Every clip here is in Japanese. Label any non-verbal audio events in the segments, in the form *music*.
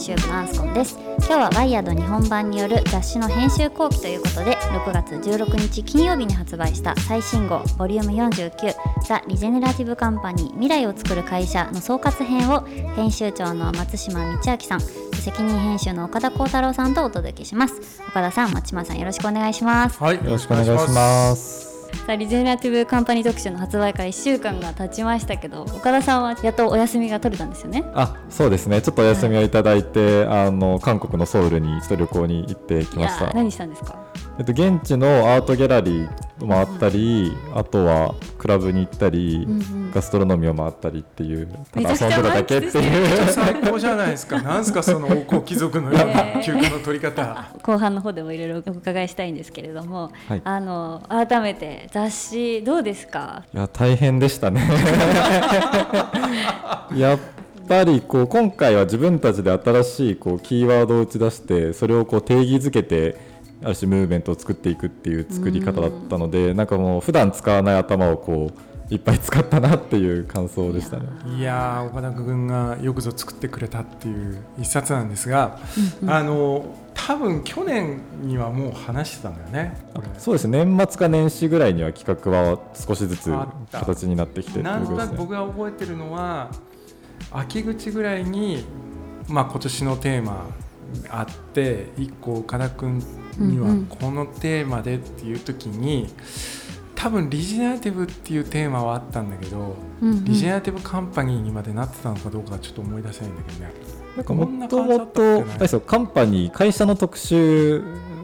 ちはワイヤード編集部のアンスコンです。今日はワイヤード日本版による雑誌の編集後期ということで6月16日金曜日に発売した最新号ボリューム49ザ・リジェネラティブカンパニー未来を作る会社の総括編を編集長の松島道明さん責任編集の岡田幸太郎さんとお届けします。岡田さん松島さんよろしくお願いします。はい、よろしくお願いします。さあリジェネラティブカンパニー特集の発売から1週間が経ちましたけど岡田さんはやっとお休みが取れたんですよね？あ、そうですね。ちょっとお休みをいただいて、あの韓国のソウルにちょっと旅行に行ってきました。何したんですか？えっと現地のアートギャラリーを回ったり、あとはクラブに行ったり、うんうん。ガストロノミーを回ったりっていう、ただ遊んでただけっていう。最高じゃないですか。*laughs* なんすかその王侯貴族のような休暇の取り方。後半の方でもいろいろお伺いしたいんですけれども、はい。あの改めて雑誌どうですか？いや大変でしたね。*laughs* やっぱりこう今回は自分たちで新しいこうキーワードを打ち出してそれをこう定義づけてある種ムーブメントを作っていくっていう作り方だったのでなんかもう普段使わない頭をこういっぱい使ったなっていう感想でしたね。いやー岡田君がよくぞ作ってくれたっていう一冊なんですが、あの多分去年にはもう話してたんだよね。そうですね年末か年始ぐらいには企画は少しずつ形になってきてないんとなく。僕が覚えてるのは秋口ぐらいに、まあ、今年のテーマあって一個岡田君にはうん。うんこのテーマでっていう時に、多分リジェネラティブっていうテーマはあったんだけど、うんうん。リジェネラティブカンパニーにまでなってたのかどうかはちょっと思い出せないんだけどね。なんかもともとカンパニー会社の特集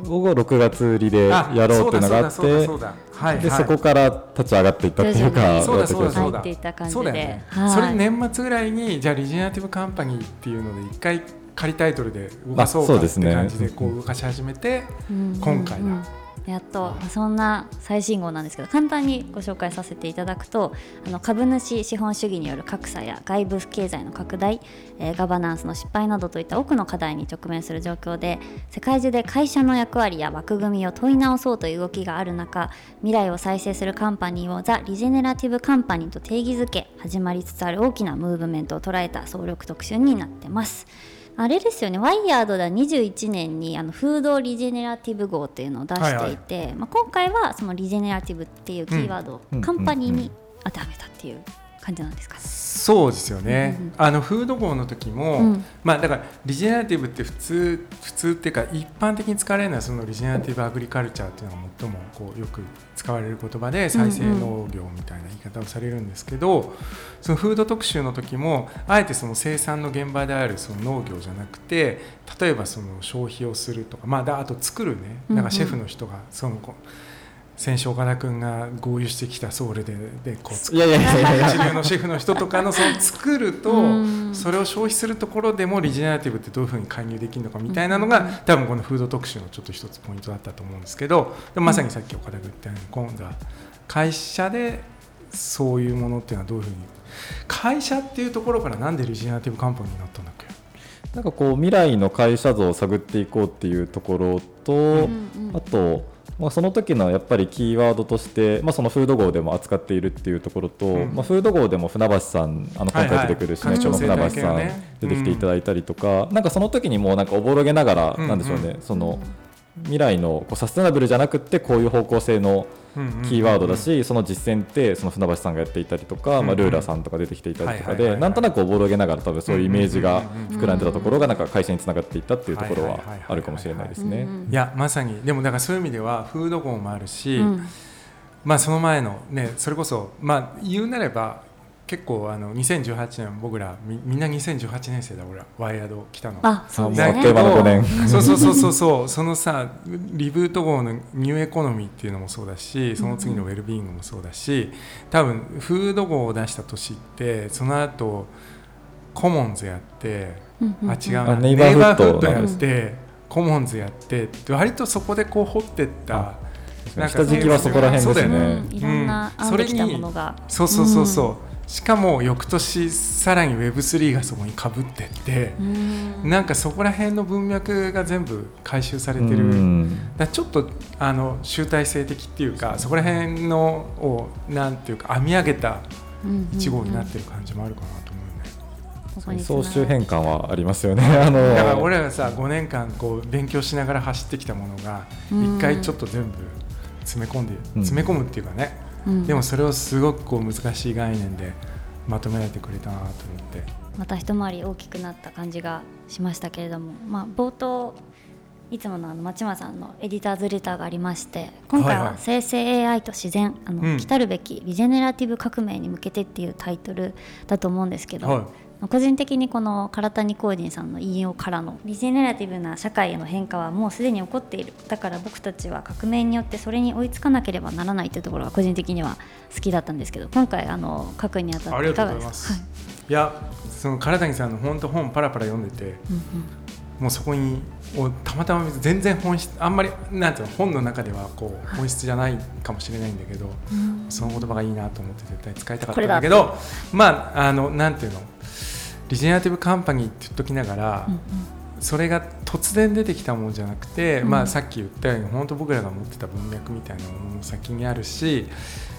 を6月売りであやろうっていうのがあってではいそこから立ち上がっていったっていうか。そうだそうだそうだ。そうだよね、はい。それ年末ぐらいにじゃあリジェネラティブカンパニーっていうので一回仮タイトルで動かそうかってあそうですね。感じでこう動かし始めて、うん。今回だ。やっとそんな最新号なんですけど簡単にご紹介させていただくとあの株主資本主義による格差や外部経済の拡大、えーガバナンスの失敗などといった多くの課題に直面する状況で世界中で会社の役割や枠組みを問い直そうという動きがある中未来を再生するカンパニーをザ・リジェネラティブカンパニーと定義づけ始まりつつある大きなムーブメントを捉えた総力特集になってます。あれですよね、ワイヤードでは21年にあのフードリジェネラティブ号っていうのを出していて、まあ、今回はそのリジェネラティブっていうキーワードをうん。カンパニーに当てはめたっていう感じなんですか？ね。そうですよね、うんうんあのフード号の時も、うん。まあだからリジェネラティブって普通普通っていうか一般的に使われるのはそのリジェネラティブアグリカルチャーっていうのが最もこうよく使われる言葉で再生農業みたいな言い方をされるんですけど、そのフード特集の時もあえてその生産の現場であるその農業じゃなくて例えばその消費をするとか、まあ、だあと作るね。なんかシェフの人がそのこう先週岡田君が合流してきたソウルででこう作いやいやいやいや。一流のシェフの人とかのその作るとうん。それを消費するところでもリジェネラティブってどういうふうに介入できるのかみたいなのが多分このフード特集のちょっと一つポイントだったと思うんですけどでもまさにさっき岡田君言ったように今度は会社でそういうものっていうのはどういうふうに会社っていうところからなんでリジェネラティブカンパニーになったんだっけ？なんかこう未来の会社像を探っていこうっていうところと、うんうん。あと、まあ、その時のやっぱりキーワードとして、まあ、そのフード号でも扱っているっていうところと、うん。まあ、フード号でも船橋さんあの今回出てくる指名長の船橋さん出てきていただいたりとか、なんかその時にもうなんかおぼろげながら、うんなんでしょうねその未来のこうサステナブルじゃなくってこういう方向性のキーワードだし、その実践ってその船橋さんがやっていたりとか、うんまあ、ルーラーさんとか出てきていたりとかでなんとなくおぼろげながら多分そういうイメージがうん膨らんでたところがなんか会社につながっていったっていうところはあるかもしれないですね。うんいやまさに。でもだからそういう意味ではフード号もあるし、うん。まあその前のねそれこそまあ言うなれば結構あの2018年僕らみみんな2018年生だ俺ら。ワイヤード来たの。あそうですあねもうあっという間の5年。そう。*laughs* そうそうそうそう。そのさリブート号のニューエコノミーっていうのもそうだしその次のウェルビーイングもそうだし多分フード号を出した年ってその後コモンズやってあ違うネイバーフッドやってコモンズやってで割とそこでこう掘ってった。なんか下敷きはそこら辺ですそうだよね。うん。いろんなうん。編んできたものが、そうそうそうそう、しかも翌年さらに Web3 がそこにかぶってって、うん。なんかそこら辺の文脈が全部回収されてうる、ん。だちょっとあの集大成的っていうかそこら辺のをなんていうか編み上げたうん1号になってる感じもあるかなと思うね。総集編感はありますよね。あのだから俺らがさ5年間こう勉強しながら走ってきたものがうん。一回ちょっと全部詰め込んでうん。詰め込むっていうかね、うん。でもそれをすごくこう難しい概念でまとめられてくれたなと思って。また一回り大きくなった感じがしましたけれども、まあ、冒頭いつものあの町間さんのエディターズレターがありまして今回は生成 AI と自然、あのうん。来るべきリジェネラティブ革命に向けてっていうタイトルだと思うんですけど、はい個人的にこの唐谷光人さんの引用からのリジェネラティブな社会への変化はもうすでに起こっている。だから僕たちは革命によってそれに追いつかなければならないというところが個人的には好きだったんですけど今回あの書くにあたっていかがですか？いやその唐谷さんの本当本パラパラ読んでてうんうん。もうそこにおたまたま全然本質あんまりなんていうの本の中ではこう本質じゃないかもしれないんだけど、その言葉がいいなと思って絶対使いたかったんだけどまああのなんていうのリジェネラティブカンパニーって言っときながら、うんうん。それが突然出てきたものじゃなくて、うん。まあ、さっき言ったように本当僕らが持ってた文脈みたいなものの先にあるし、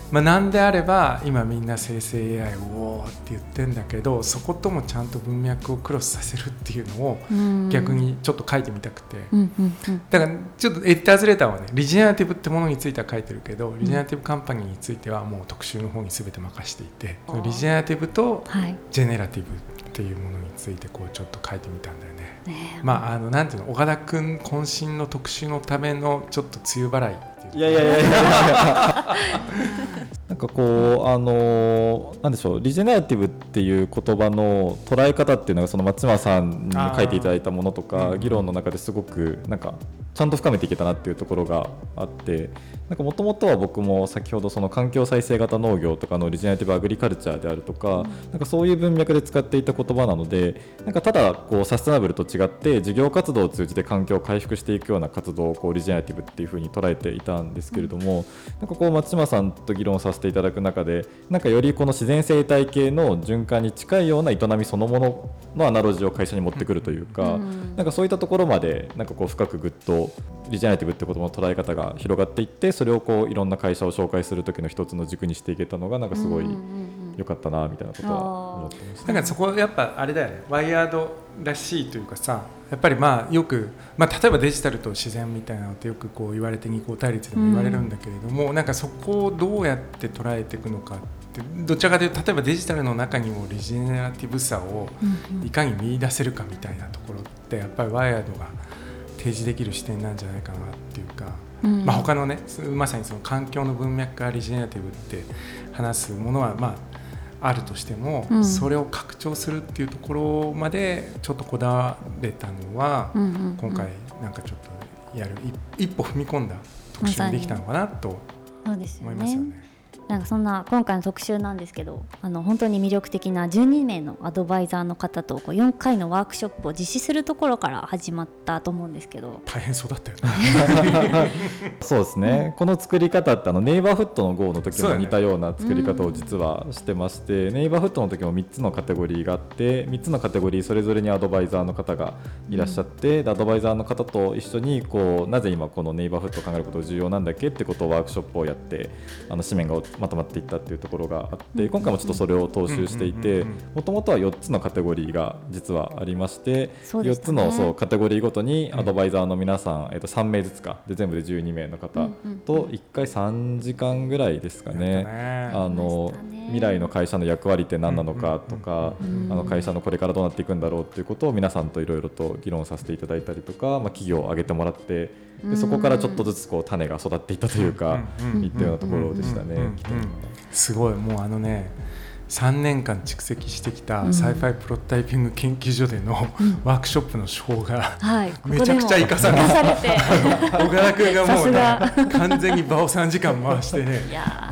まあ、なんであれば今みんな生成 AI をおーって言ってんだけどそこともちゃんと文脈をクロスさせるっていうのをうん。逆にちょっと書いてみたくて。うんうんうん。だからちょっとエディターズレターはねリジェネラティブってものについては書いてるけど、リジェネラティブカンパニーについてはもう特集の方に全て任していてあーリジェネラティブとはい。ジェネラティブっていうものについてこうちょっと書いてみたんだよね。ねえ。まああのなんていうの岡田君渾身の特集のためのちょっと梅雨払いっていう。いやいやいやいやいや。*laughs* なんかこうあのーなんでしょうリジェネラティブっていう言葉の捉え方っていうのがその松村さんに書いていただいたものとか議論の中ですごくなんかちゃんと深めていけたなっていうところがあってなんかもともとは僕も先ほどその環境再生型農業とかのリジェネラティブアグリカルチャーであるとかなんかそういう文脈で使っていた言葉なのでなんかただこうサステナブルと違って事業活動を通じて環境を回復していくような活動をこうリジェネラティブっていうふうに捉えていたんですけれども、なんかこう松島さんと議論させていただく中でなんかよりこの自然生態系の循環に近いような営みそのもののアナロジーを会社に持ってくるというか、うん。なんかそういったところまでなんかこう深くぐっとリジェネラティブってことの捉え方が広がっていってそれをこういろんな会社を紹介する時の一つの軸にしていけたのがなんかすごいうんうんうん良かったなみたいなことは思ってました。だからそこやっぱあれだよね。ワイヤードらしいというかさやっぱりまあよく、まあ、例えばデジタルと自然みたいなのってよくこう言われて二項対立でも言われるんだけれども、なんかそこをどうやって捉えていくのかってどちらかというと例えばデジタルの中にもリジェネラティブさをうんうん。いかに見出せるかみたいなところってやっぱりワイヤードが提示できる視点なんじゃないかなっていうか、うん。まあ、他のねまさにその環境の文脈からリジェネラティブって話すものはまああるとしても、うん。それを拡張するっていうところまでちょっとこだわれたのは、うんうんうん。今回なんかちょっとやる一一歩踏み込んだ特集にできたのかなと思いますよねね。なんかそんな今回の特集なんですけどあの本当に魅力的な12名のアドバイザーの方とこう4回のワークショップを実施するところから始まったと思うんですけど。大変そうだったよね。*laughs* そうですね、この作り方ってあのネイバーフットの GO の時も似たような作り方を実はしてまして、ネイバーフットの時も3つのカテゴリーがあって3つのカテゴリーそれぞれにアドバイザーの方がいらっしゃって、でアドバイザーの方と一緒にこうなぜ今このネイバーフットを考えることが重要なんだっけってことをワークショップをやってあの紙面がまとまっていったっていうところがあって今回もちょっとそれを踏襲していてもともとは4つのカテゴリーが実はありまして、4そうでしたねつのそうカテゴリーごとにアドバイザーの皆さん、えっと3名ずつかで全部で12名の方と1回3時間ぐらいですかね。あのね未来の会社の役割って何なのかとか、うんあの会社のこれからどうなっていくんだろうっていうことを皆さんといろいろと議論させていただいたりとか、まあ、企業を挙げてもらってでそこからちょっとずつこう種が育っていったというか、うんいったようなところでしたね。すごい。もうあのね3年間蓄積してきたうん。サイファイプロタイピング研究所でのワークショップの手法がはい。*laughs* めちゃくちゃ生かされて岡田 *laughs* 君がもう完全に場を3時間回してね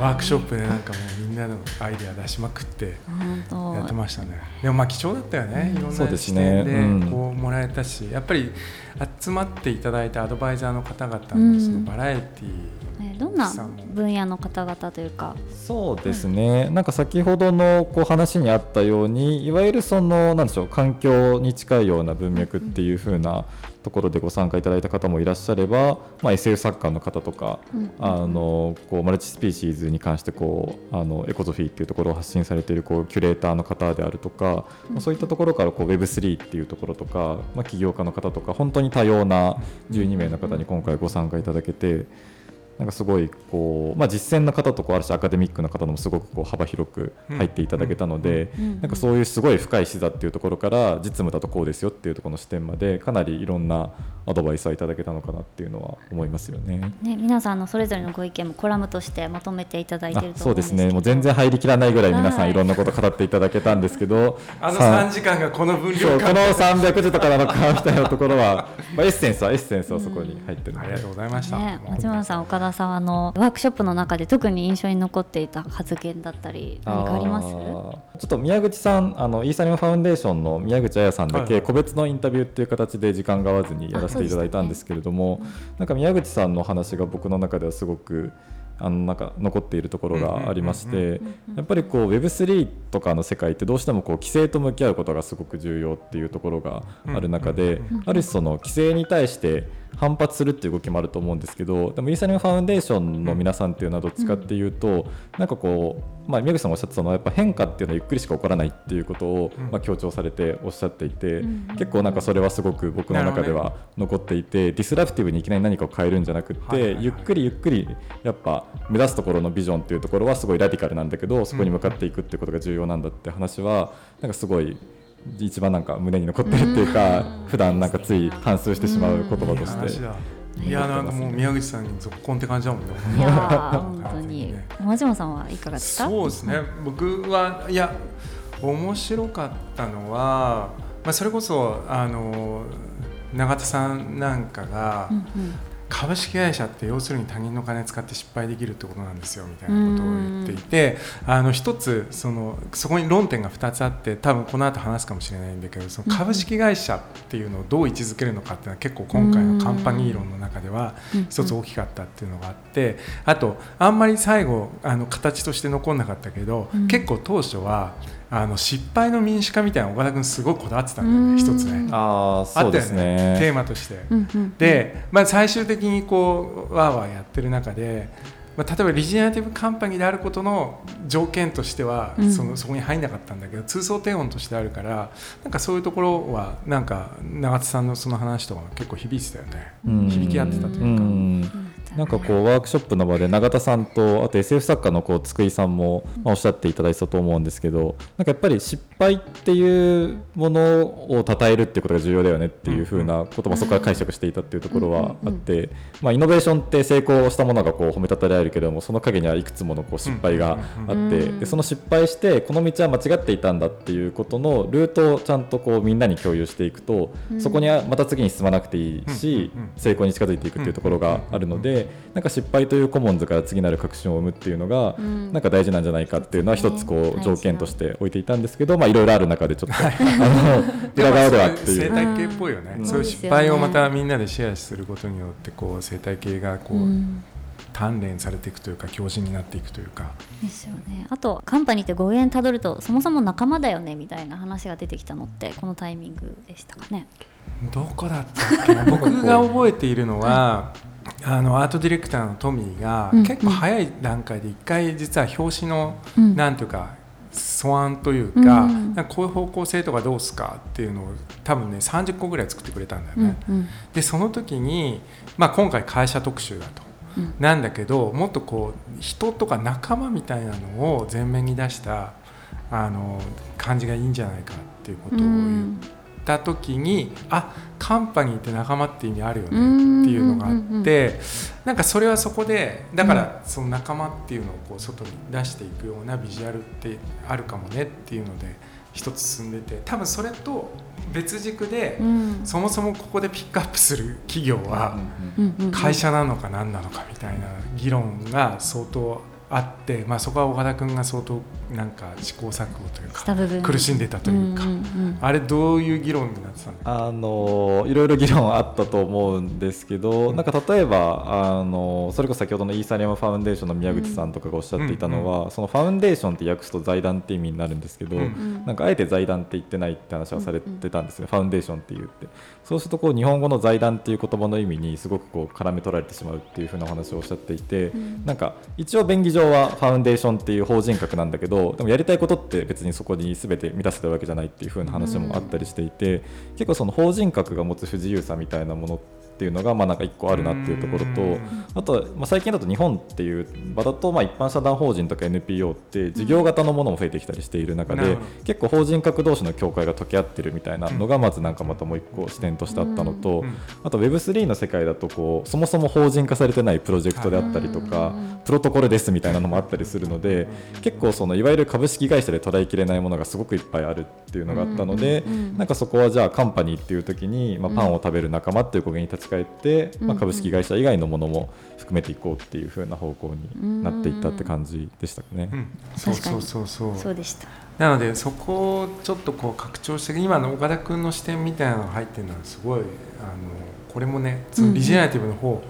ワークショップでなんかもうみんなのアイデア出しまくってやってましたね。でもまあ貴重だったよねいろんそうな視ですね。点でうん。こうもらえたしやっぱり集まっていただいたアドバイザーの方々のそのバラエティーねどんな分野の方々というか？そうですね、なんか先ほどのこう話にあったようにいわゆるそのなんでしょう環境に近いような文脈っていう風なところでご参加いただいた方もいらっしゃれば、まあ、SF 作家の方とか、あのこうマルチスピーシーズに関してこうあのエコゾフィーっていうところを発信されているこうキュレーターの方であるとか、まあ、そういったところからこう Web3 っていうところとか、まあ、起業家の方とか本当に多様な12名の方に今回ご参加いただけて。なんかすごいこう、まあ、実践の方とこうあるしアカデミックな方のもすごくこう幅広く入っていただけたので、なんかそういうすごい深い視座っていうところから実務だとこうですよっていうところの視点までかなりいろんなアドバイスはいただけたのかなっていうのは思いますよね。ね皆さんのそれぞれのご意見もコラムとしてまとめていただいてるとそうですねもう全然入りきらないぐらい皆さんいろんなこと語っていただけたんですけどあの3時間がこの分量この300字とかなのかみたいなところは、まあ、エッセンスはエッセンスはそこに入ってるので、ありがとうございました、ね、松村さん岡田さんあのワークショップの中で特に印象に残っていた発言だったり何かあります？ちょっと宮口さんあのイーサリアムファウンデーションの宮口彩さんだけ個別のインタビューっていう形で時間が合わずにやらせていただいたんですけれども、ね、なんか宮口さんの話が僕の中ではすごくあのなんか残っているところがありましてやっぱりこう Web3 とかの世界ってどうしてもこう規制と向き合うことがすごく重要っていうところがある中である種その規制に対して反発するっていう動きもあると思うんですけどでもイーサリアムファウンデーションの皆さんっていうのはどっちかっていうとなんかこう、まあ、宮口さんもおっしゃってたのはやっぱ変化っていうのはゆっくりしか起こらないっていうことを、まあ、強調されておっしゃっていて結構なんかそれはすごく僕の中では残っていてディスラプティブにいきなり何かを変えるんじゃなくてゆっくりゆっくりやっぱ目指すところのビジョンっていうところはすごいラディカルなんだけどそこに向かっていくっていうことが重要なんだって話はなんかすごい一番なんか胸に残ってるっていうか普段なんかつい反芻してしまう言葉として。いやなんかもう宮口さんに続婚って感じだもんね。いや本当に。*laughs* 松島さんはいかがですか？そうですね。僕はいや面白かったのは、まあそれこそあの永田さんなんかが、うんうん、株式会社って要するに他人の金使って失敗できるってことなんですよみたいなことを言っていてあの一つそのそこに論点が2つあって多分この後話すかもしれないんだけどその株式会社っていうのをどう位置づけるのかっていうのは結構今回のカンパニー論の中では一つ大きかったっていうのがあってあとあんまり最後あの形として残んなかったけど結構当初はあの失敗の民主化みたいな岡田君すごいこだわってたんだよね一つね。あそうですね、ね、テーマとして、で、まあ、最終的にこうわーわーやってる中で、まあ、例えばリジェネラティブカンパニーであることの条件としては、うん、そのそこに入んなかったんだけど通奏低音としてあるからなんかそういうところはなんか永田さんのその話とか結構響いてたよね。響き合ってたというか。なんかこうワークショップの場で永田さんとあと SF 作家のこう津久井さんもまあおっしゃっていただいたと思うんですけどなんかやっぱり失敗っていうものを称えるっていうことが重要だよねっていうふうなこともそこから解釈していたっていうところはあってまあイノベーションって成功したものがこう褒めたたえられるけどもその陰にはいくつものこう失敗があってでその失敗してこの道は間違っていたんだっていうことのルートをちゃんとこうみんなに共有していくとそこにはまた次に進まなくていいし成功に近づいていくっていうところがあるのでなんか失敗というコモンズから次なる革新を生むっていうのが、なんか大事なんじゃないかっていうのは一つこう条件として置いていたんですけど、まあいろいろある中でちょっと、あの裏側ではっていう。*laughs* 生態系っぽいよね、そういう失敗をまたみんなでシェアすることによってこう生態系がこう、鍛錬されていくというか強靭になっていくというか。ですよね。あとカンパニーって語源たどるとそもそも仲間だよねみたいな話が出てきたのってこのタイミングでしたかね。どこだったっけ僕が覚えているのは、*laughs* あのアートディレクターのトミーが、結構早い段階で一回実は表紙の、うん、なんていうか素案というか,、かこういう方向性とかどうすかっていうのを多分ね30個ぐらい作ってくれたんだよね。うんうん、でその時に、まあ、今回会社特集だと。うん、なんだけどもっとこう人とか仲間みたいなのを前面に出したあの感じがいいんじゃないかっていうことを言った時にあカンパニーって仲間って意味あるよねっていうのがあってなんかそれはそこでだからその仲間っていうのをこう外に出していくようなビジュアルってあるかもねっていうので一つ進んでて多分それと別軸で、そもそもここでピックアップする企業は会社なのか何なのかみたいな議論が相当あって、まあ、そこは岡田君が相当なんか試行錯誤というか苦しんでたというか、んんうん。あれどういう議論になってたのあのいろいろ議論あったと思うんですけど、なんか例えばあのそれこそ先ほどのイーサリアムファウンデーションの宮口さんとかがおっしゃっていたのは、そのファウンデーションって訳すと財団って意味になるんですけど、うんなんかあえて財団って言ってないって話はされてたんですよ、ファウンデーションって言って。そうするとこう日本語の財団っていう言葉の意味にすごくこう絡め取られてしまうっていうふうなお話をおっしゃっていて、なんか一応便宜上はファウンデーションっていう法人格なんだけどでもやりたいことって別にそこに全て満たせてるわけじゃないっていう風な話もあったりしていて、結構その法人格が持つ不自由さみたいなものっていうのがまあなんか一個あるなっていうところとうん。あとはまあ最近だと日本っていう場だとまあ一般社団法人とか NPO って事業型のものも増えてきたりしている中で結構法人格同士の境界が溶け合ってるみたいなのがまずなんかまたもう一個視点としてあったのとうん。あと Web3 の世界だとこうそもそも法人化されてないプロジェクトであったりとかうん。プロトコルですみたいなのもあったりするので結構そのいわゆる株式会社で捉えきれないものがすごくいっぱいあるっていうのがあったのでなんかそこはじゃあカンパニーっていう時にまあパンを食べる仲間っていう語源に立ち返ってまあ株式会社以外のものも含めていこうっていう風な方向になっていったって感じでしたね。う。ん。そう確かにそうそうそう。そうでした。なのでそこをちょっとこう拡張して今の岡田君の視点みたいなのが入ってるのはすごいあのこれもねそのリジェネラティブの方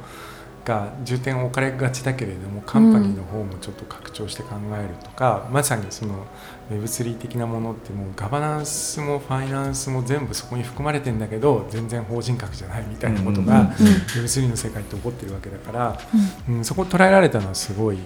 が重点を置かれがちだけれどもカンパニーの方もちょっと拡張して考えるとか、まさにその Web3 的なものってもうガバナンスもファイナンスも全部そこに含まれてんだけど全然法人格じゃないみたいなことがうんうん Web3 の世界って起こってるわけだから、うん、そこを捉えられたのはすごい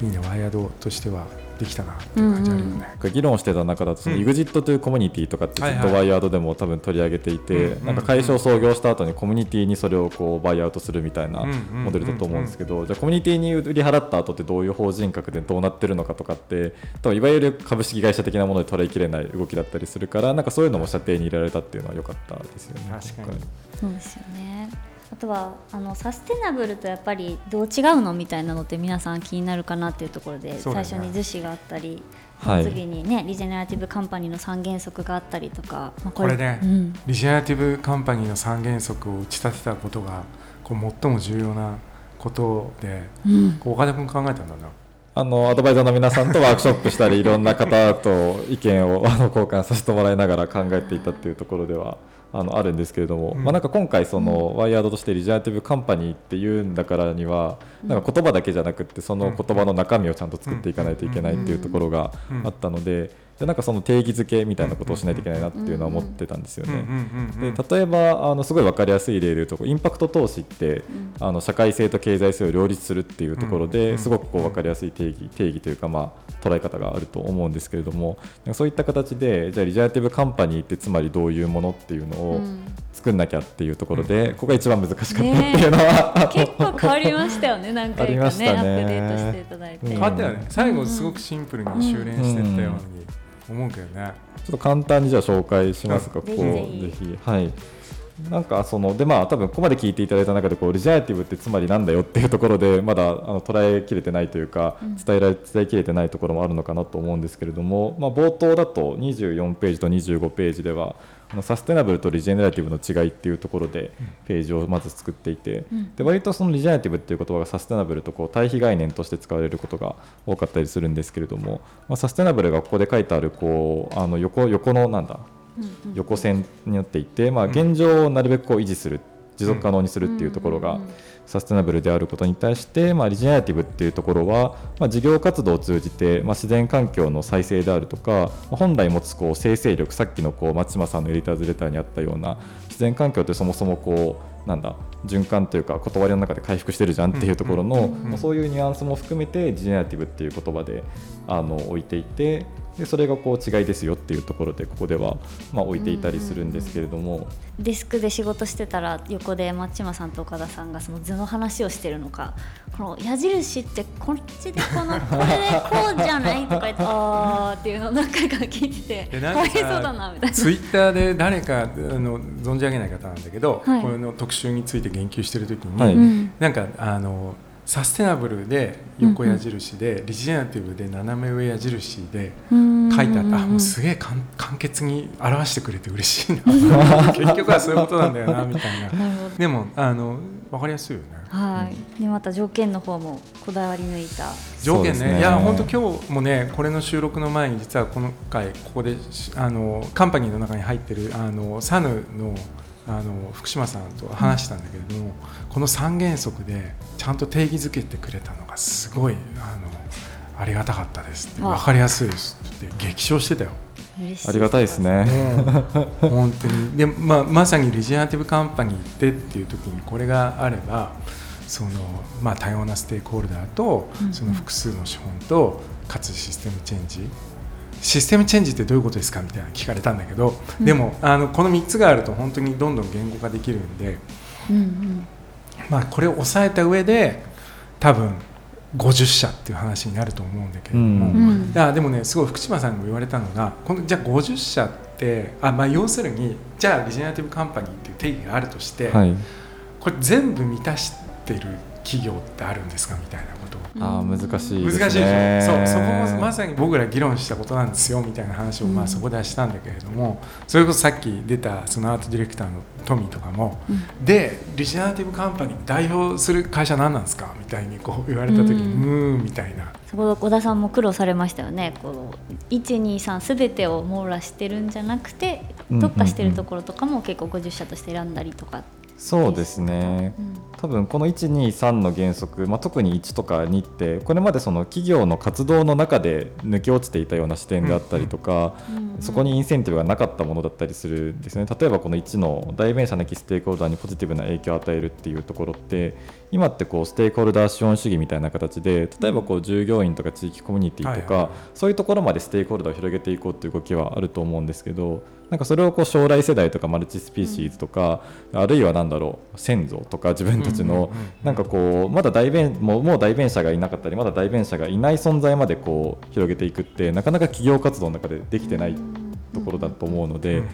いいねワイヤードとしてはできたなっていう感じあるよね。議論してた中だとそのうん。EXIT というコミュニティとかってずっとワイヤードでも多分取り上げていてうんなんか会社を創業した後にコミュニティにそれをこうバイアウトするみたいなうんモデルだと思うんですけどじゃあコミュニティに売り払った後ってどういう法人格でどうなってるのかとかって多分いわゆる株式会社的なもので捉えきれない動きだったりするからなんかそういうのも射程に入れられたっていうのは良かったですよね。確かに。そうですよねあとはあのサステナブルとやっぱりどう違うのみたいなのって皆さん気になるかなっていうところで、ね。最初に図示があったり、次にねリジェネラティブカンパニーの三原則があったりとか、まあ、これねうん、リジェネラティブカンパニーの三原則を打ち立てたことがこう最も重要なことで、うん。こう岡田君考えたんだな。あのアドバイザーの皆さんとワークショップしたりいろんな方と意見をあの交換させてもらいながら考えていたっていうところではあのあるんですけれども、うん。まあ、なんか今回その、ワイヤードとしてリジェネラティブカンパニーっていうんだからにはなんか言葉だけじゃなくってその言葉の中身をちゃんと作っていかないといけないっていうところがあったのででなんかその定義づけみたいなことをしないといけないなっていうのは思ってたんですよね。で例えばあのすごい分かりやすい例で言うとインパクト投資って、あの社会性と経済性を両立するっていうところで、うんすごくこう分かりやすい定義定義というか、まあ、捉え方があると思うんですけれどもそういった形でじゃあリジェネラティブカンパニーってつまりどういうものっていうのをうん。作んなきゃっていうところで、ここが一番難しかったっていうのは、結構変わりましたよね何回ありかねましたね。アップデートしていただいて、うん変わったよね。最後すごくシンプルに修練してったように思うけどね。ちょっと簡単にじゃあ紹介しますか、うん。ここぜひ。はい。なんかそのでまあ多分ここまで聞いていただいた中でこうリジェネラティブってつまりなんだよっていうところでまだあの捉えきれてないというか伝えられ伝えきれてないところもあるのかなと思うんですけれども、まあ、冒頭だと24ページと25ページではサステナブルとリジェネラティブの違いっていうところでページをまず作っていて、で割とそのリジェネラティブっていう言葉がサステナブルとこう対比概念として使われることが多かったりするんですけれども、まあ、サステナブルがここで書いてあるこうあの横横のなんだ横線になっていて、まあ、現状をなるべくこう維持する持続可能にするっていうところがサステナブルであることに対して、まあ、リジェネラティブっていうところは、まあ、事業活動を通じて、まあ、自然環境の再生であるとか、まあ本来持つこう生成力さっきのこう松島さんのエディターズレターにあったような自然環境ってそもそもこうなんだ循環というか断りの中で回復してるじゃんっていうところの、まあそういうニュアンスも含めてリジェネラティブっていう言葉であの置いていてでそれがこう違いですよっていうところでここではまあ置いていたりするんですけれども、デスクで仕事してたら横で松島さんと岡田さんがその図の話をしてるのか。この矢印ってこっちでこの *laughs* これでこうじゃないとか言ってあーっていうのを何回か聞いてて。でなんかかわいそうだなみたいな。ツイッターで誰かあの存じ上げない方なんだけど、はい。これの特集について言及してる時に、はい。うん。なんかあのサステナブルで横矢印で、リジェネラティブで斜め上矢印でうん。書いてあった。あもうすげえ簡簡潔に表してくれて嬉しいな。*laughs* 結局はそういうことなんだよなみたいな。でもあの分かりやすいよね。はい、でまた条件の方もこだわり抜いた。条件ね。そうですね。いや本当今日もねこれの収録の前に実はこの回ここでしあのカンパニーの中に入ってるあのサヌのあの福島さんと話したんだけれども、この三原則でちゃんと定義づけてくれたのがすごいあのありがたかったです。ってわ分かりやすいですって激唱してたよ。ありがたいですね。本当に。で、まあ、まさにリジェネラティブカンパニーってっていう時にこれがあればその、まあ、多様なステークホルダーとうんうん。その複数の資本とかつシステムチェンジシステムチェンジってどういうことですかみたいな聞かれたんだけど、うん。でもあのこの3つがあると本当にどんどん言語化できるんで、うんうん。まあ、これを抑えた上で多分50社っていう話になると思うんだけれども、うん。うん。いやでもねすごい福島さんにも言われたのがこのじゃあ50社ってあ、まあ、要するにじゃあリジェネラティブカンパニーっていう定義があるとして、はい。これ全部満たしてる企業ってあるんですかみたいな。ああ難しいですね。難しいでしょそうそこもまさに僕ら議論したことなんですよみたいな話をまうん。あそこではしたんだけれども、それこそさっき出たそのアートディレクターのトミーとかも、うん。でリジェネラティブカンパニー代表する会社何なんですかみたいにこう言われた時に、うん。んみたいな。そこ小田さんも苦労されましたよねこの123すべてを網羅してるんじゃなくてうん特化してるところとかも結構50社として選んだりとか、そうですね。うん。多分この123の原則、まあ、特に1とか2ってこれまでその企業の活動の中で抜け落ちていたような視点であったりとか、うん。そこにインセンティブがなかったものだったりするんですね。例えばこの1の代弁者なきステークホルダーにポジティブな影響を与えるっていうところって今ってこうステークホルダー資本主義みたいな形で例えばこう従業員とか地域コミュニティとか、はいはいそういうところまでステークホルダーを広げていこうっていう動きはあると思うんですけどなんかそれをこう将来世代とかマルチスピーシーズとか、あるいはなんだろう先祖とか自分たちの、うんうんうん。なんかこうまだ代弁もうもう代弁者がいなかったりまだ代弁者がいない存在までこう広げていくってなかなか企業活動の中でできてないところだと思うので、うん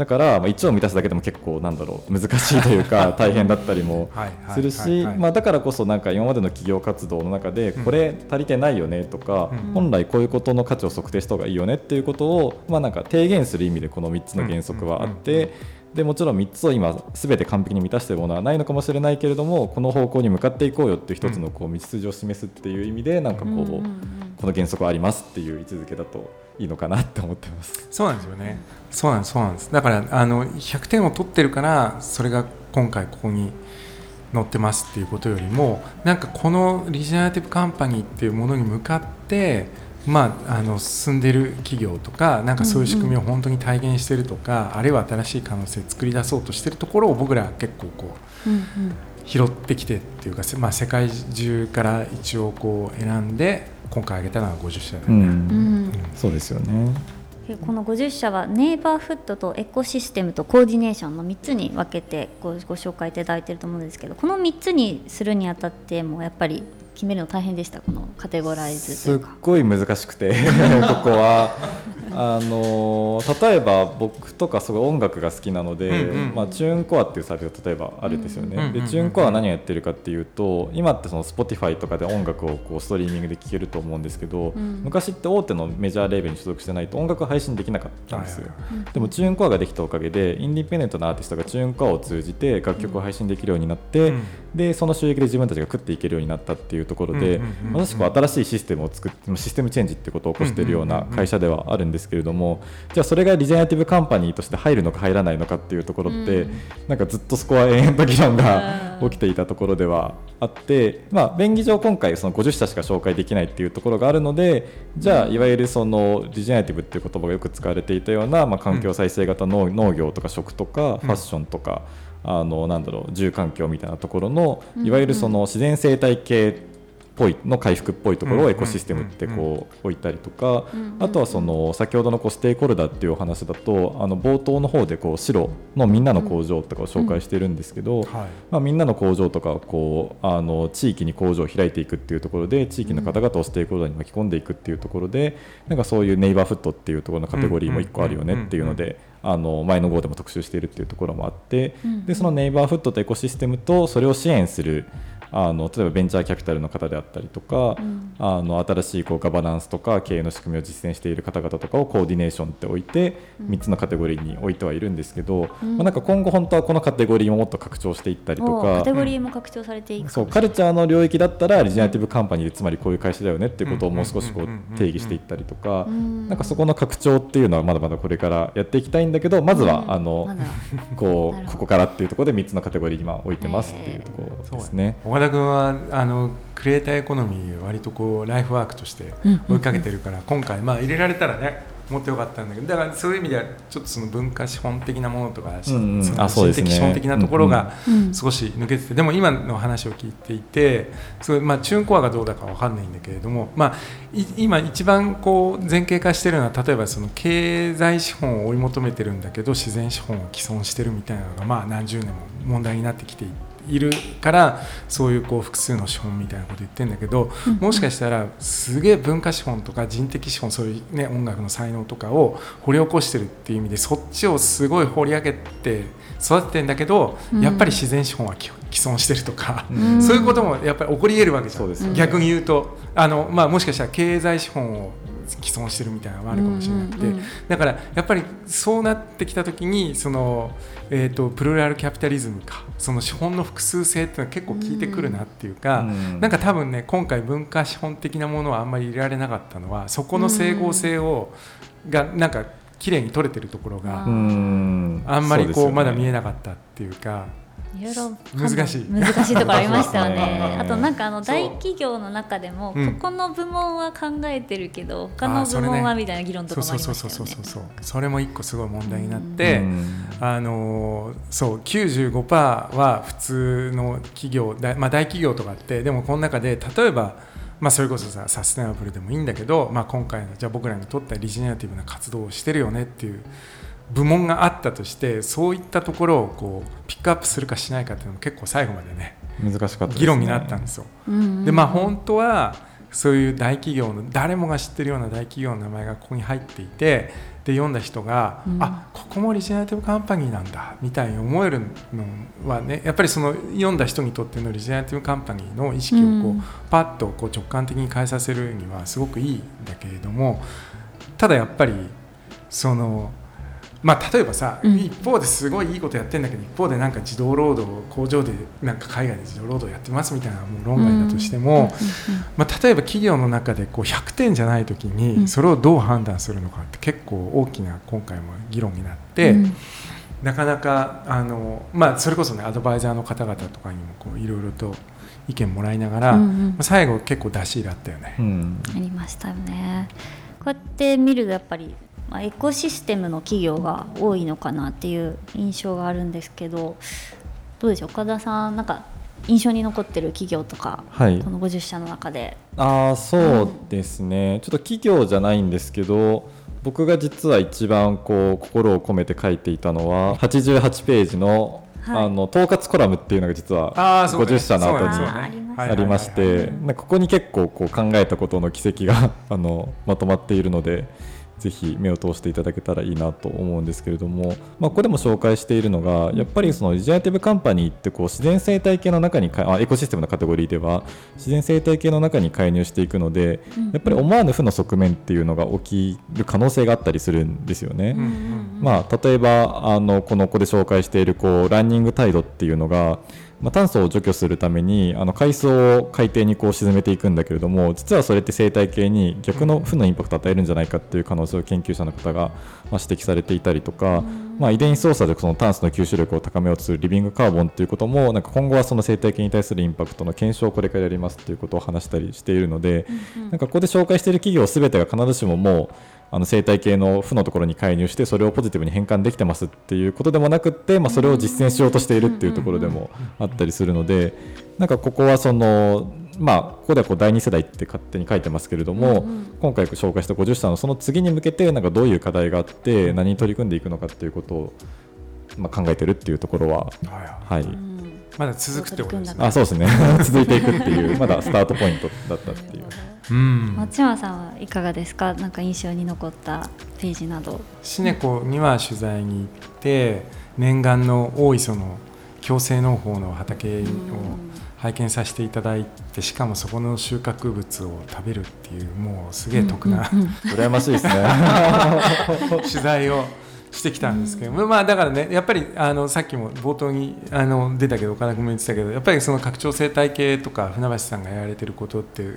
だから、まあ、1を満たすだけでも結構なんだろう難しいというか *laughs* 大変だったりもするしだからこそなんか今までの企業活動の中でうん。これ足りてないよねとか、うん。本来こういうことの価値を測定した方がいいよねっていうことを、まあ、なんか提言する意味でこの3つの原則はあって。でもちろん3つを今すべて完璧に満たしているものはないのかもしれないけれどもこの方向に向かっていこうよっていう一つのこう道筋を示すっていう意味でなんかこう、この原則はありますっていう位置づけだといいのかなって思ってます。そうなんですよね。そうなんです、そうなんです。だからあの100点を取ってるからそれが今回ここに載ってますっていうことよりもなんかこのリジェネラティブカンパニーっていうものに向かってまあ、あの進んでる企業とかなんかそういう仕組みを本当に体現してるとか、あるいは新しい可能性を作り出そうとしてるところを僕らは結構こううんうん拾ってきてっていうか、せまあ、世界中から一応こう選んで今回挙げたのは50社だよね。うんうんそうですよね。でこの50社はネイバーフットとエコシステムとコーディネーションの3つに分けてごご紹介いただいていると思うんですけどこの3つにするにあたってもやっぱり決めるの大変でした？このカテゴライズとすっいうか。ごい難しくて *laughs* ここはあの例えば僕とかすごい音楽が好きなので、うんうん。まあ、チューンコアっていうサービスが例えばあるんですよね、うんうんでチューンコアは何をやってるかっていうと今ってその Spotify とかで音楽をこうストリーミングで聴けると思うんですけど、ん。昔って大手のメジャーレーベルに所属してないと音楽配信できなかったんですよ、でもチューンコアができたおかげでインディペンデントなアーティストがチューンコアを通じて楽曲を配信できるようになって、うん。でその収益で自分たちが食っていけるようになったっていうところで、まさしく新しいシステムを作ってシステムチェンジってことを起こしているような会社ではあるんですけれども、じゃあそれがリジェネラティブカンパニーとして入るのか入らないのかっていうところって、うん。なんかずっとそこは延々と議論が起きていたところではあって、まあ、便宜上今回その50社しか紹介できないっていうところがあるのでじゃあいわゆるそのリジェネラティブっていう言葉がよく使われていたような、まあ、環境再生型農農業とか食とかファッションとか、あのなんだろう住環境みたいなところのいわゆるその自然生態系っぽいの回復っぽいところをエコシステムってこう置いたりとかあとはその先ほどのこうステークホルダーっていうお話だとあの冒頭の方でこう白のみんなの工場とかを紹介してるんですけど、はい。まあ、みんなの工場とかをこうあの地域に工場を開いていくっていうところで地域の方々をステークホルダーに巻き込んでいくっていうところでなんかそういうネイバーフットっていうところのカテゴリーも1個あるよねっていうのであの前の号でも特集しているっていうところもあってうん。でそのネイバーフットとエコシステムとそれを支援するあの例えばベンチャーキャピタルの方であったりとか、うん。あの新しいこうガバナンスとか経営の仕組みを実践している方々とかをコーディネーションって置いてうん。3つのカテゴリーに置いてはいるんですけど、うん。まあ、なんか今後本当はこのカテゴリーももっと拡張していったりとかおカテ。ゴリーも拡張されていくそうカルチャーの領域だったらリジェネラティブカンパニーでつまりこういう会社だよねっていうことをもう少しこう定義していったりとかうん。なんかそこの拡張っていうのはまだまだこれからやっていきたいんだけどまずはうんあのこう *laughs* ここからっていうところで3つのカテゴリーに今置いてますっていうところですね。岡田君はあのクリエイターエコノミー割とこうライフワークとしてうん追いかけてるから、今回まあ入れられたらねもっとよかったんだけどだからそういう意味ではちょっとその文化資本的なものとか、うんうん。そのあそうですね。資本的なところがうん少し抜けてて、でも今の話を聞いていてすごいまあチューンコアがどうだかわかんないんだけれども、まあ、い今一番こう前景化してるのは例えばその経済資本を追い求めてるんだけど自然資本を既存してるみたいなのがまあ何十年も問題になってきているからそういうこう複数の資本みたいなこと言ってるんだけど、もしかしたらすげえ文化資本とか人的資本そういう、ね、音楽の才能とかを掘り起こしてるっていう意味でそっちをすごい掘り上げて育ててんだけど、うん。やっぱり自然資本は既 *laughs* 既存してるとか、うん。そういうこともやっぱり起こり得るわけじゃん。逆に言うとあの、まあ、もしかしたら経済資本を既存してるみたいなのがあるかもしれなくて、うんうんうんだからやっぱりそうなってきた時にその、えー、とプルラルキャピタリズムかその資本の複数性っていうのは結構効いてくるなっていうか、うんなんか多分ね今回文化資本的なものはあんまり入れられなかったのはそこの整合性を、がなんか綺麗に取れてるところが、あんまりこうまだ見えなかったっていうか。いろいろ難しい。難しいところありましたよねね。あとなんかあのそう大企業の中でも、うん。ここの部門は考えてるけど他の部門はみたいな議論とそうかもあそうりましたよね。そうそうそうそうそれも一個すごい問題になって、うん。あのーそう95%は普通の企業だ、まあ、大企業とかってでもこの中で例えば、まあ、それこそさサステナブルでもいいんだけど、まあ、今回のじゃあ僕らにとったリジェネラティブな活動をしてるよねっていう部門があったとしてそういったところをこうピックアップするかしないかっていうのも結構最後までね難しかったですね。議論になったんですよ。うんうんでまあ本当はそういう大企業の誰もが知ってるような大企業の名前がここに入っていてで読んだ人が、うん。あここもリジェネラティブカンパニーなんだみたいに思えるのはねやっぱりその読んだ人にとってのリジェネラティブカンパニーの意識をこう、うん。パッとこう直感的に変えさせるにはすごくいいんだけれどもただやっぱりそのまあ、例えばさ、うん。一方ですごいいいことやってるんだけど一方でなんか自動労働工場でなんか海外で自動労働やってますみたいなもう論外だとしても、まあ、例えば企業の中でこう100点じゃない時うん。にそれをどう判断するのかって結構大きな今回も議論になって、うん。なかなかあの、まあ、それこそねアドバイザーの方々とかにもこういろいろと意見もらいながら、うんうん。まあ最後結構出し入れあったよね。うん。ありましたよね。こうやって見るとやっぱり、まあ、エコシステムの企業が多いのかなっていう印象があるんですけどどうでしょう？岡田さんなんか印象に残ってる企業とか、はい。この50社の中で。ああそうですね、ちょっと企業じゃないんですけど僕が実は一番こう心を込めて書いていたのは88ページの,、はい。あの統括コラムっていうのが実はあーそうね50社の後にありましてここに結構こう考えたことの軌跡があのまとまっているのでぜひ目を通していただけたらいいなと思うんですけれども、まあ、ここでも紹介しているのがやっぱりそのリジェネラティブカンパニーってこう自然生態系の中にかあエコシステムのカテゴリーでは自然生態系の中に介入していくのでやっぱり思わぬ負の側面っていうのが起きる可能性があったりするんですよね。うんまあ、例えばあのこのここで紹介しているこうランニングタイドっていうのが、まあ、炭素を除去するためにあの海藻を海底にこう沈めていくんだけれども実はそれって生態系に逆の負のインパクトを与えるんじゃないかっていう可能性を研究者の方がまあ指摘されていたりとか、まあ、遺伝子操作でその炭素の吸収力を高めようとするリビングカーボンっていうこともなんか今後はその生態系に対するインパクトの検証をこれからやりますっていうことを話したりしているので、なんかここで紹介している企業すべてが必ずしももうあの生態系の負のところに介入してそれをポジティブに変換できてますっていうことでもなくって、まあ、それを実践しようとしているっていうところでもあったりするのでなんかここはそのまあここではこう第2世代って勝手に書いてますけれども、今回紹介した50社のその次に向けてなんかどういう課題があって何に取り組んでいくのかっていうことを、まあ、考えてるっていうところは、はいはい、うんまだ続くってことですね。あそうですね *laughs* 続いていくっていうまだスタートポイントだったっていう。うん松山さんはいかがですか？なんか印象に残ったページなど。シネコには取材に行って念願の大磯の共生農法の畑を拝見させていただいてしかもそこの収穫物を食べるっていうもうすげえ得な、うんうんうん *laughs* 羨ましいですね *laughs* 取材をしてきたんですけど、まあだからねやっぱりあのさっきも冒頭にあの出たけど岡田君も言ってたけどやっぱりその拡張生態系とか船橋さんがやられてることって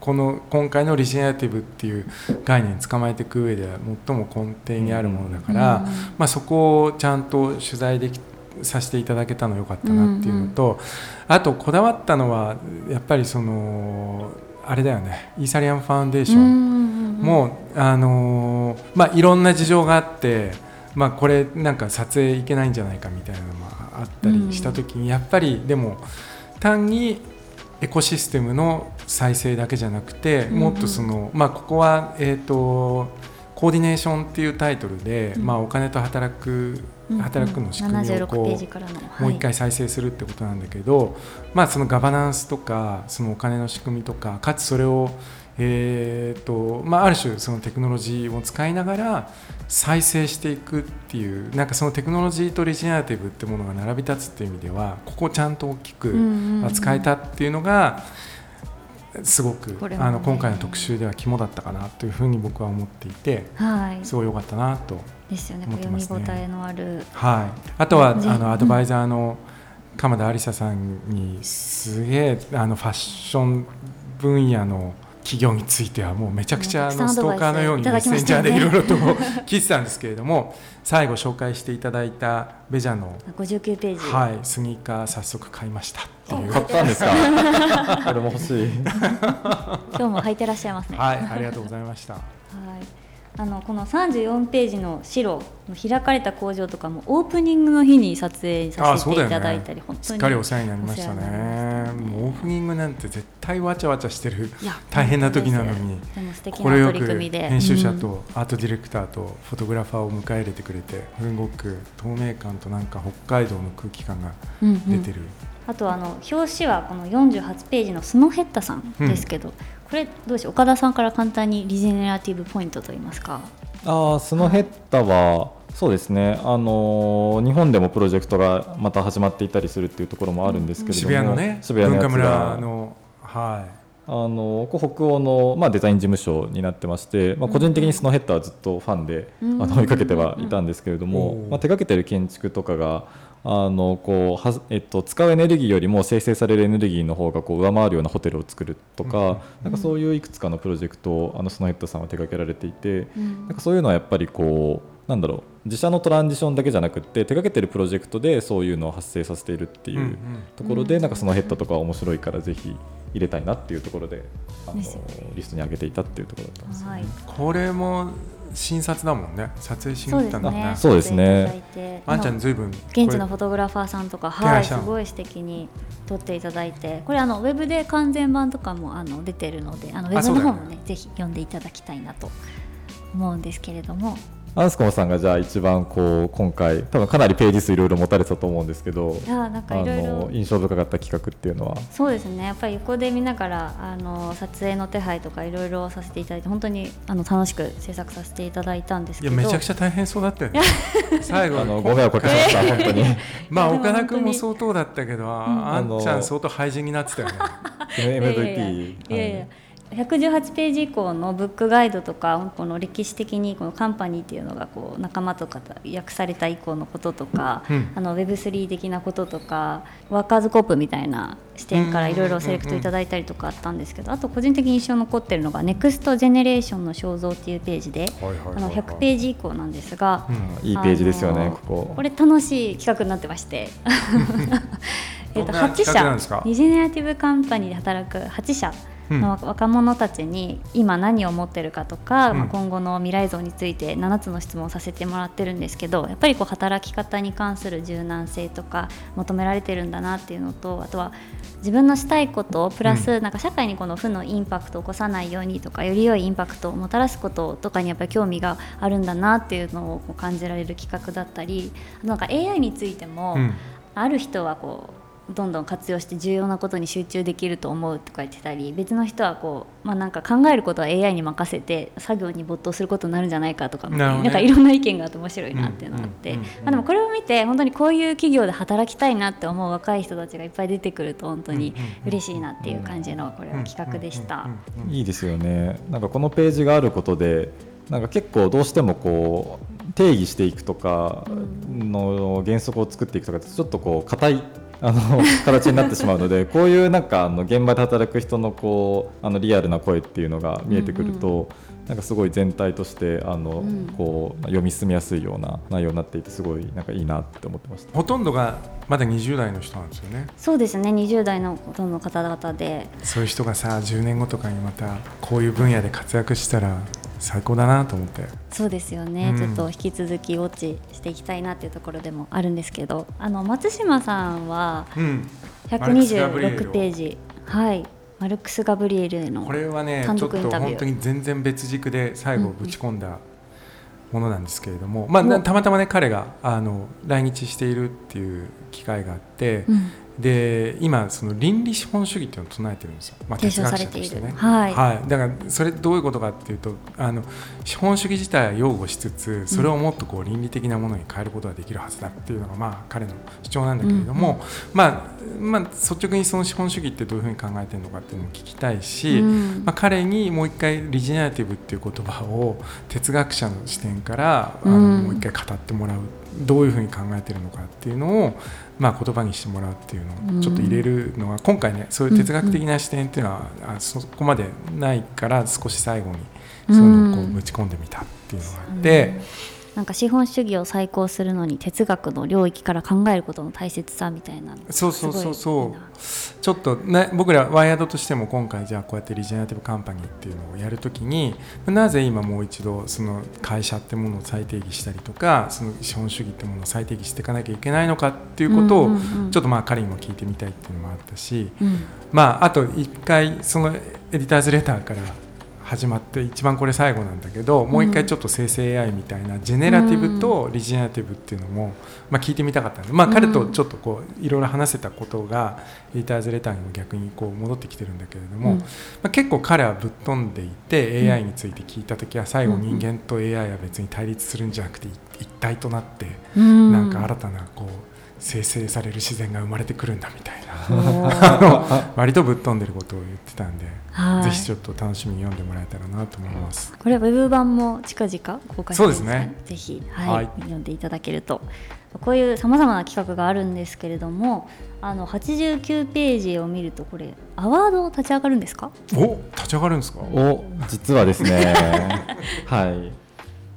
この今回のリジェネラティブっていう概念捕まえていく上では最も根底にあるものだから、うん。まあ、そこをちゃんと取材できさせていただけたの良かったなっていうのと、あとこだわったのはやっぱりそのあれだよねイーサリアムファウンデーション、うんうんうんもう、あのーまあ、いろんな事情があって、まあ、これなんか撮影いけないんじゃないかみたいなのもあったりした時に、やっぱりでも単にエコシステムの再生だけじゃなくて、うんもっとその、まあ、ここは、えー、とコーディネーションっていうタイトルで、うん。まあ、お金と働く働くの仕組みを76こうもう一回再生するってことなんだけど、まあ、そのガバナンスとかそのお金の仕組みとかかつそれを、えーとまあ、ある種そのテクノロジーを使いながら再生していくっていうなんかそのテクノロジーとリジェネラティブってものが並び立つっていう意味ではここをちゃんと大きく扱えたっていうのがすごく、ね。あの今回の特集では肝だったかなというふうに僕は思っていてはい。すごい良かったなとですよね。思って読ますね。み応えのある。はい、あとはぜあのアドバイザーの鎌田有沙さんにすげえあのファッション分野の企業についてはもうめちゃくちゃあのストーカーのようにメッセンジャーでいろいろと聞いてたんですけれども最後紹介していただいたベジャの、59ページ、はい、スニーカー早速買いましたっていう。買ったんですか？これも欲しい。*laughs* 今日も履いてらっしゃいますね。はいありがとうございました。はい、あのこの34ページの白の開かれた工場とかもオープニングの日に撮影させていただいたり、本当にすっかりお世話になりましたね。ね。オープニングなんて絶対わちゃわちゃしてる。*laughs* 大変な時なのに。でも素敵これよな取り組みくで編集者うん。とアートディレクターとフォトグラファーを迎え入れてくれてすごく透明感となんか北海道の空気感がうんうん。出てる、あとあの表紙はこの48ページのスノヘッタさんですけど、これどうでし岡田さんから簡単にリジェネラティブポイントといいますか。あースノヘッタはそうですね、あのー日本でもプロジェクトがまた始まっていたりするっていうところもあるんですけれども、渋谷のね渋谷のやつ文化村がのはあのここ北欧の、まあ、デザイン事務所になってまして、まあ、個人的にスノーヘッダーはずっとファンで、うん。あの追いかけてはいたんですけれども、うん。まあ、手掛けてる建築とかがあのこうは、えっと、使うエネルギーよりも生成されるエネルギーの方がこう上回るようなホテルを作るとか,、うん。なんかそういういくつかのプロジェクトをあのスノーヘッダーさんは手掛けられていて、うん。なんかそういうのはやっぱりこうなんだろう自社のトランジションだけじゃなくって手掛けてるプロジェクトでそういうのを発生させているってい、いう。うんうん。ところで、なんかそのヘッドとか面白いからぜひ入れたいなっていうところであのリストに上げていたっていうところだったんです。よね。はい。これも新撮だもんね。撮影しに行ったんだね。そうですね。撮影いただいて。あんちゃんずいぶん現地のフォトグラファーさんとか、手はい、すごい素敵に撮っていただいて、これあのウェブで完全版とかもあの出てるので、あのウェブの方もね。ぜひ読んでいただきたいなと思うんですけれども、アンスコムさんがじゃあ一番こう今回多分かなりページ数いろいろ持たれてたと思うんですけどいやなんかあいろいろ。の印象深かった企画っていうのは？そうですね。やっぱり横で見ながらあの撮影の手配とかいろいろさせていただいて本当にあの楽しく制作させていただいたんですけど、いやめちゃくちゃ大変そうだったよね。最後あのご迷惑をかけました *laughs* 本当に。まあ岡田君も本相当だったけど、あ *laughs* あのんちゃん相当廃人になってたよね。MVP *laughs* いやいやいや118ページ以降のブックガイドとかこの歴史的にこのカンパニーっていうのがこう仲間とかと訳された以降のこととか、うん。あの Web3 的なこととかワーカーズコープみたいな視点からいろいろセレクトいただいたりとかあったんですけどあと個人的に印象に残ってるのが NEXT ジェネレーションの肖像っていうページであの100ページ以降なんですが、うんいいページですよねここ。これ楽しい企画になってまして。*laughs* えっとどんな8企画なんですか？社。リジェネラティブカンパニーで働く8社の若者たちに今何を持ってるかとか、うん。まあ、今後の未来像について7つの質問をさせてもらってるんですけどやっぱりこう働き方に関する柔軟性とか求められてるんだなっていうのとあとは自分のしたいことプラスなんか社会にこの負のインパクトを起こさないようにとかより良いインパクトをもたらすこととかにやっぱり興味があるんだなっていうのをこう感じられる企画だったりなんか AI についても、うん。ある人はこうどんどん活用して重要なことに集中できると思うとか言ってたり別の人はこう、まあ、なんか考えることは AI に任せて作業に没頭することになるんじゃないかとか、ね。なんかいろんな意見があって面白いなっていうのがあって、あ、でもこれを見て本当にこういう企業で働きたいなって思う若い人たちがいっぱい出てくると本当に嬉しいなっていう感じのこれは企画でした。いいですよね。なんかこのページがあることでなんか結構どうしてもこう定義していくとかの原則を作っていくとかってちょっとこう硬いあの *laughs* 形になってしまうのでこういうなんかあの現場で働く人のこうあのリアルな声っていうのが見えてくると、なんかすごい全体としてあの、ん。こう読み進みやすいような内容になっていてすごいなんかいいなって思ってました。ほとんどがまだ20代の人なんですよね。そうですね。20代のほとんどの方々で。そういう人がさ10年後とかにまたこういう分野で活躍したら最高だなと思って。そうですよね、うん。ちょっと引き続きウォッチしていきたいなっていうところでもあるんですけどあの松島さんはうん。マルクスガブリエル126を。ページ。はい。マルクス・ガブリエルへのこれはね単ちょっと独インタビュー。本当に全然別軸で最後うんぶち込んだものなんですけれども、まあもうたまたまね彼があの来日しているっていう機会があって、うんで今その倫理資本主義っていうのを唱えてるんですよ、まあ、提哲学者としてね。る。はい、はい、だからそれどういうことかっていうとあの資本主義自体は擁護しつつそれをもっとこう倫理的なものに変えることができるはずだっていうのがまあ彼の主張なんだけれども、まあ、まあ率直にその資本主義ってどういうふうに考えてるのかっていうのも聞きたいし、うん。まあ、彼にもう一回リジェネラティブっていう言葉を哲学者の視点からあのうんもう一回語ってもらう。どういうふうに考えてるのかっていうのを、まあ、言葉にしてもらうっていうのをちょっと入れるのは、今回ねそういう哲学的な視点っていうのは、あそこまでないから少し最後にそういうのをこうぶち込んでみたっていうのがあって。なんか資本主義を再興するのに哲学の領域から考えることの大切さみたいなそうそうそうそう。なちょっと、ね、僕らワイヤードとしても今回じゃあこうやってリジェネラティブカンパニーっていうのをやるときになぜ今もう一度その会社ってものを再定義したりとかその資本主義ってものを再定義していかなきゃいけないのかっていうことをちょっとまあ彼にも聞いてみたいっていうのもあったし、うん。まあ、あと一回そのエディターズレターから始まって一番これ最後なんだけど、もう一回ちょっと生成 AI みたいなジェネラティブとリジェネラティブっていうのも、まあ、聞いてみたかったんで、まあ、彼とちょっとこういろいろ話せたことがエディターズレターにも逆にこう戻ってきてるんだけれども、うん。まあ、結構彼はぶっ飛んでいて AI について聞いた時は最後人間と AI は別に対立するんじゃなくて一体となってうん。なんか新たなこう生成される自然が生まれてくるんだみたいな。あの *laughs* 割とぶっ飛んでることを言ってたんで、はい。ぜひちょっと楽しみに読んでもらえたらなと思います。これはウェブ版も近々公開されるんですかそうですね。ぜひ、はい。はい。読んでいただけると。こういうさまざまな企画があるんですけれどもあの89ページを見るとこれアワード立ち上がるんですか？お立ち上がるんですか？お実はですね。*laughs* はい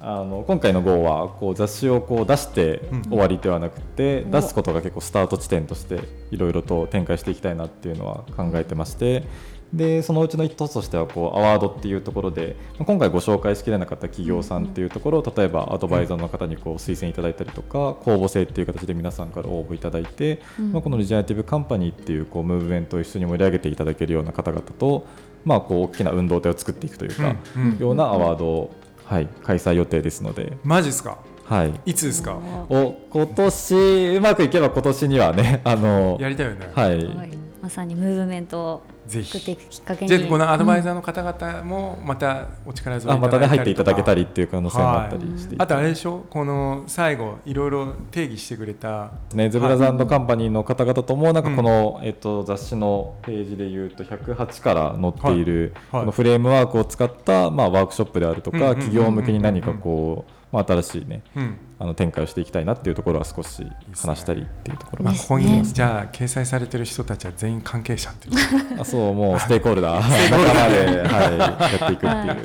あの今回の号はこう雑誌をこう出してうん終わりではなくて、うん。出すことが結構スタート地点としていろいろと展開していきたいなっていうのは考えてましてでそのうちの一つとしてはこうアワードっていうところで今回ご紹介しきれなかった企業さんっていうところを例えばアドバイザーの方にこう推薦いただいたりとか公募制っていう形で皆さんから応募いただいて、うん。まあ、このリジェネラティブカンパニーっていうこうムーブメントを一緒に盛り上げていただけるような方々と、まあ、こう大きな運動体を作っていくというか、ようなアワードを、はい、開催予定ですので、マジですか？はい、いつですか？お今年うまくいけば今年にはねあのやりたいよね、はい、はいまさにムーブメントをぜひ作っていくきっかけに。じゃあこのアドバイー、ザーの方々もまたお力添えあまたね入っていただけたりりっていう可能性もあったりしていて。あとあれでしょ？この最後いろいろ定義してくれた。ね、ゼブラザンドカンパニーの方々ともなんかこの、えっと、雑誌のページでいうと108から載っているはい。はい。このフレームワークを使った、まあ、ワークショップであるとかうんうんうんうん。企業向けに何かこう、まあ、新しい、ね、うん。あの展開をしていきたいなっていうところは少し話したりっていうところ。がね。ここにじゃあ掲載されてる人たちは全員関係者っていう *laughs* あそうもうステークホルダー。*laughs* 仲間で、はい、やっていくっていう。はい。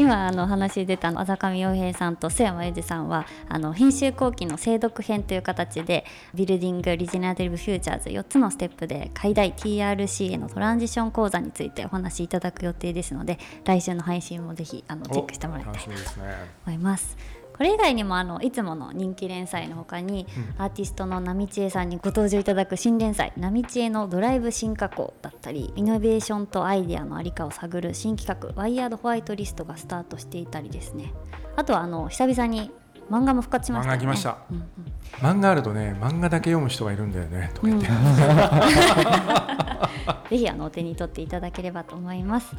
今あの話出たあざかみ洋平さんと須山裕二さんはあの編集後期の精読編という形でビルディング・リジェネラティブ・フューチャーズ4つのステップで海外 TRC へのトランジション講座についてお話しいただく予定ですので来週の配信もぜひあのチェックしてもらいたい楽しみですね。思います。これ以外にもあのいつもの人気連載の他に、アーティストの波千恵さんにご登場いただく新連載「波千恵のドライブ進化校」だったりイノベーションとアイデアの在りかを探る新企画「ワイヤードホワイトリスト」がスタートしていたりですね。あとはあの久々に漫画も復活しました、ね、漫画漫画あるとね漫画だけ読む人がいるんだよねとか言って、*laughs* ぜひあのお手に取っていただければと思います。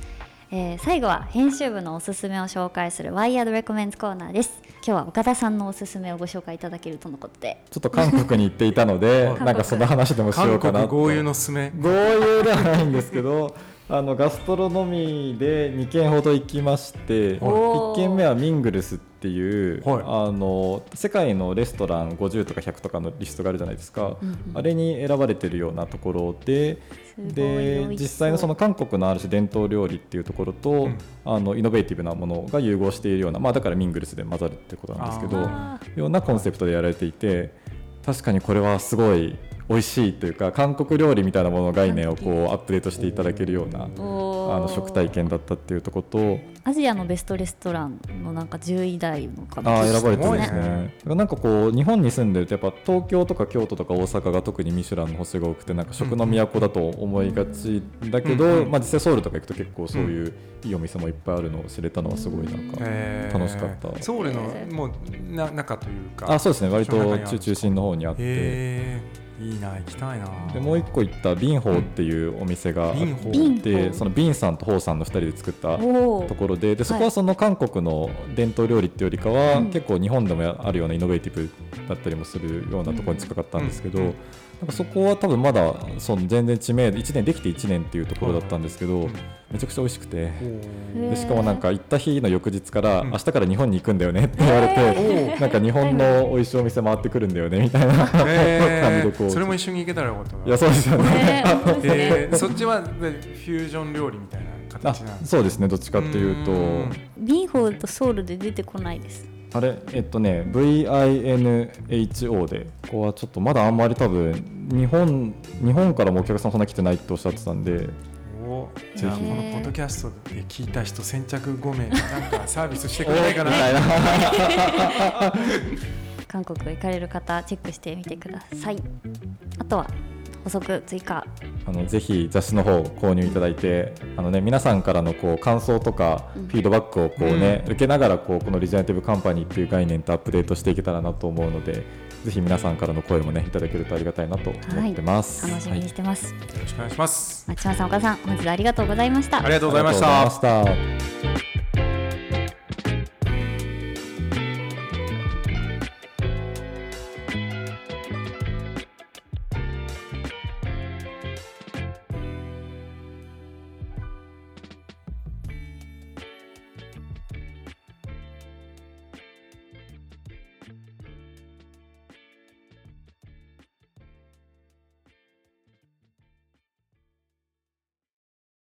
えー最後は編集部のおすすめを紹介する Wired Recommends コーナーです。今日は岡田さんのおすすめをご紹介いただけるとのことで、ちょっと韓国に行っていたのでなんかその話でもしようかなと韓国豪遊のすすめ。豪遊ではないんですけどあのガストロノミーで2軒ほど行きましておー。1軒目はミングルスっていう、はい。あの世界のレストラン50とか100とかのリストがあるじゃないですか、うんうんあれに選ばれてるようなところでで実際のその韓国のある種伝統料理っていうところと、うん。あのイノベーティブなものが融合しているような、まあ、だからミングルスで混ざるってことなんですけどあようなコンセプトでやられていて確かにこれはすごい美味しいというか韓国料理みたいなものの概念をこうアップデートしていただけるようなあの食体験だったっていうところとアジアのベストレストランのなんか10位台のかあー選ばれてるんですね。なんかこう日本に住んでるとやっぱ東京とか京都とか大阪が特にミシュランの星が多くてなんか食の都だと思いがちだけど、うんうん。まあ、実際ソウルとか行くと結構そういういいお店もいっぱいあるのを知れたのはすごいなんか、えー。楽しかった。ソウルのえーもうな中というか。あそうですね。割と中心の方にあって。いいな行きたいな。でもう一個行ったビンホーっていうお店があって、そのビンさんとホーさんの2人で作ったおところででそこははいその韓国の伝統料理っていうよりかは、うん。結構日本でもあるようなイノベーティブだったりもするようなところに近かったんですけど、うんうんなんかそこは多分まだその全然知名度1年できて1年っていうところだったんですけど、うん。めちゃくちゃ美味しくて。でしかもなんか行った日の翌日から、うん。明日から日本に行くんだよねって言われて、へなんか日本の美味しいお店回ってくるんだよね *laughs* みたいな感じえでこう。ー。それも一緒に行けたらよかったな。いやそうですよね。えー。*laughs* そっちはでフュージョン料理みたいなあ形なんですそうですねどっちかっていうと。うん。ビンホーとソウルで出てこないです。あれえっとね VINHO でここはちょっとまだあんまり多分日本日本からもお客さんそんな来てないっておっしゃってたんでおじゃあぜひこのポッドキャストで聞いた人先着5名なんかサービスしてくれないかな。みたいな。*laughs* 韓国行かれる方チェックしてみてください。あとは補足追加。あのぜひ雑誌の方購入いただいてあの、ね、皆さんからのこう感想とかうん。フィードバックをこう、ね受けながらこうこのリジェネティブカンパニーっていう概念とアップデートしていけたらなと思うのでぜひ皆さんからの声もねいただけるとありがたいなと思ってます。楽しみにしてます。よろしくお願いします。松島さん岡田さん本日はありがとうございました。ありがとうございました